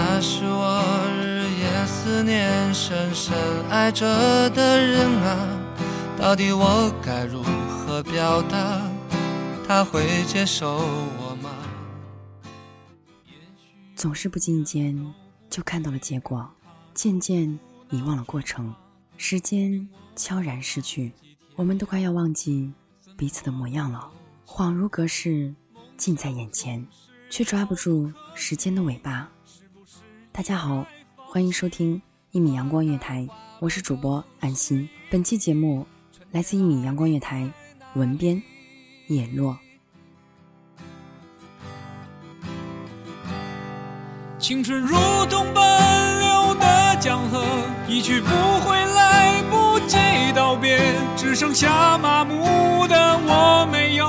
那是我日夜思念、深深爱着的人啊，到底我该如何表达？他会接受我吗？总是不经意间就看到了结果，渐渐遗忘了过程。时间悄然逝去，我们都快要忘记彼此的模样了，恍如隔世，近在眼前，却抓不住时间的尾巴。大家好，欢迎收听一米阳光月台，我是主播安心。本期节目来自一米阳光月台，文编叶落。青春如同奔流的江河，一去不回，来不及道别，只剩下麻木的我，没有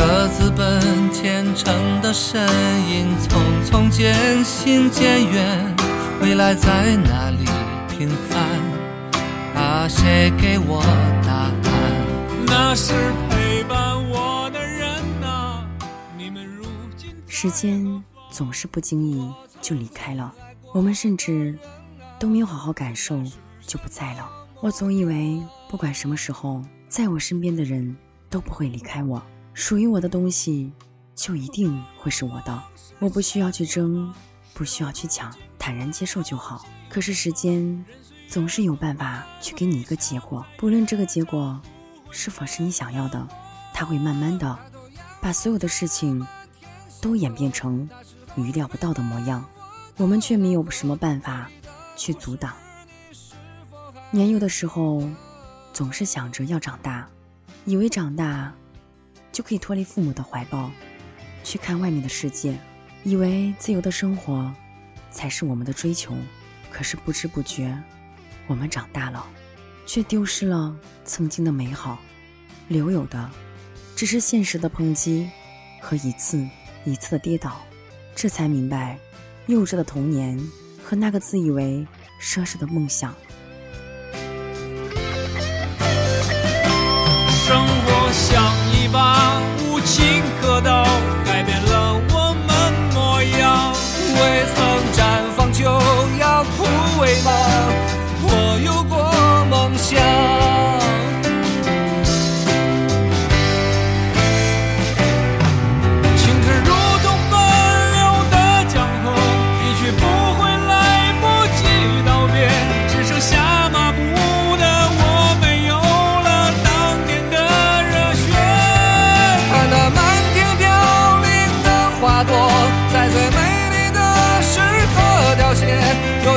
各自奔前程的身影，匆匆渐行渐远，未来在哪里平凡？啊，谁给我答案？那是陪伴我的人呐、你们如今时间总是不经意就离开了，我们甚至都没有好好感受就不在了。我总以为不管什么时候，在我身边的人都不会离开我，属于我的东西就一定会是我的，我不需要去争，不需要去抢，坦然接受就好。可是时间总是有办法去给你一个结果，不论这个结果是否是你想要的，它会慢慢的把所有的事情。都演变成你预料不到的模样，我们却没有什么办法去阻挡。年幼的时候，总是想着要长大，以为长大就可以脱离父母的怀抱，去看外面的世界，以为自由的生活才是我们的追求。可是不知不觉，我们长大了，却丢失了曾经的美好，留有的只是现实的抨击和一次。一次的跌倒，这才明白，幼稚的童年和那个自以为奢侈的梦想。生活像把无情刻刀，改变了我们模样。未曾绽放就要枯萎吗？我有过梦想。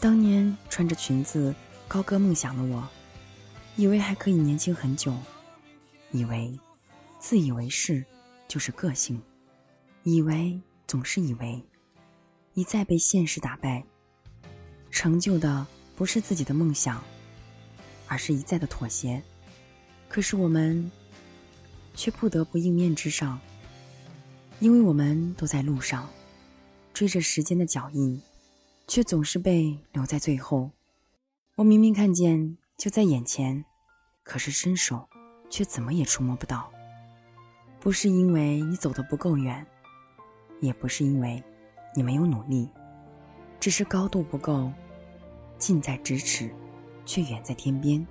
当年穿着裙子高歌梦想的我，以为还可以年轻很久，以为自以为是就是个性，以为总是以为，一再被现实打败。成就的不是自己的梦想，而是一再的妥协。可是我们却不得不迎面之上。因为我们都在路上，追着时间的脚印，却总是被留在最后。我明明看见就在眼前，可是伸手却怎么也触摸不到。不是因为你走得不够远，也不是因为你没有努力，只是高度不够，近在咫尺，却远在天边。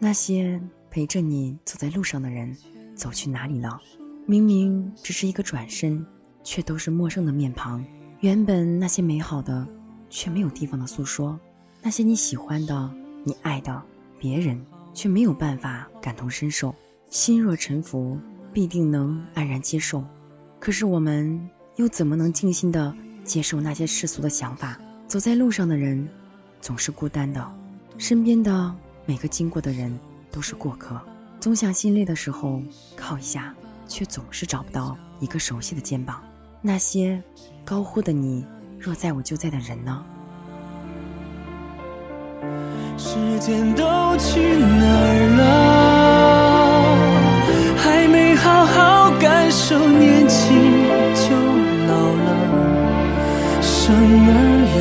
那些陪着你走在路上的人，走去哪里了？明明只是一个转身，却都是陌生的面庞。原本那些美好的，却没有地方的诉说；那些你喜欢的、你爱的，别人却没有办法感同身受。心若沉浮，必定能安然接受。可是我们又怎么能静心的接受那些世俗的想法？走在路上的人，总是孤单的，身边的每个经过的人都是过客。总想心累的时候靠一下，却总是找不到一个熟悉的肩膀。那些高呼的你若在我就在的人呢？时间都去哪儿了？还没好好感受年轻就老了，生儿养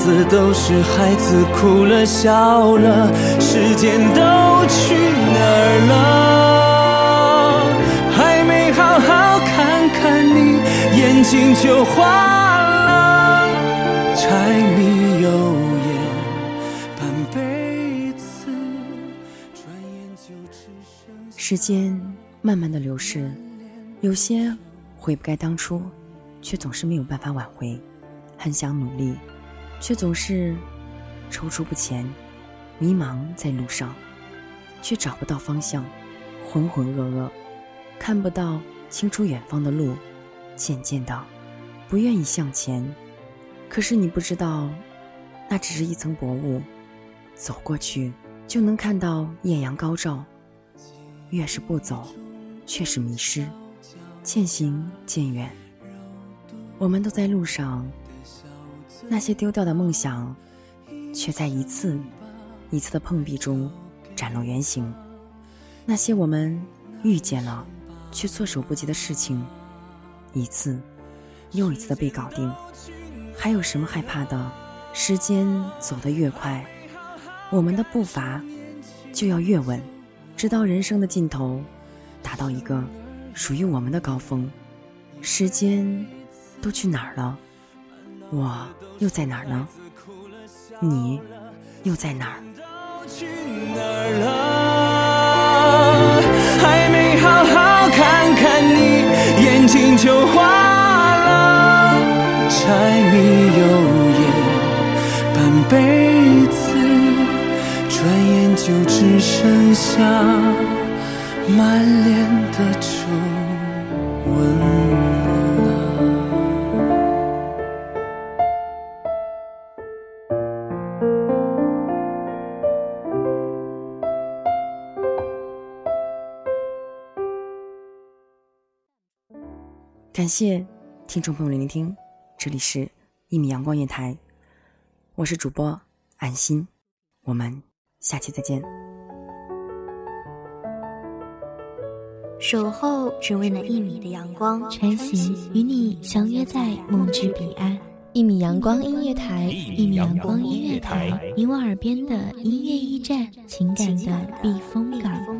子都是孩子哭了笑了，时间都去哪儿了？还没好好看看你，眼睛就花了，柴米油盐半辈子，转眼就只剩下时间慢慢的流逝，有些悔不该当初，却总是没有办法挽回；很想努力，却总是踌躇不前；迷茫在路上，却找不到方向；浑浑噩噩，看不到清楚远方的路；渐渐的，不愿意向前。可是你不知道，那只是一层薄雾，走过去就能看到艳阳高照。越是不走，却是迷失，渐行渐远。我们都在路上，那些丢掉的梦想，却在一次一次的碰壁中展露原形。那些我们遇见了却措手不及的事情，一次又一次的被搞定。还有什么害怕的？时间走得越快，我们的步伐就要越稳。直到人生的尽头，达到一个属于我们的高峰。时间都去哪儿了？我又在哪儿呢？你又在哪儿？去哪了？还没好好看看你，眼睛就花了，柴米油盐半辈子，转眼就只剩下满脸的感谢听众朋友的聆听，这里是《一米阳光电台》，我是主播安心，我们下期再见。守候只为那一米的阳光，穿行与你相约在梦之彼岸。一米阳光音乐台，一米阳光音乐台，你我耳边的音乐驿站，情感的避风港。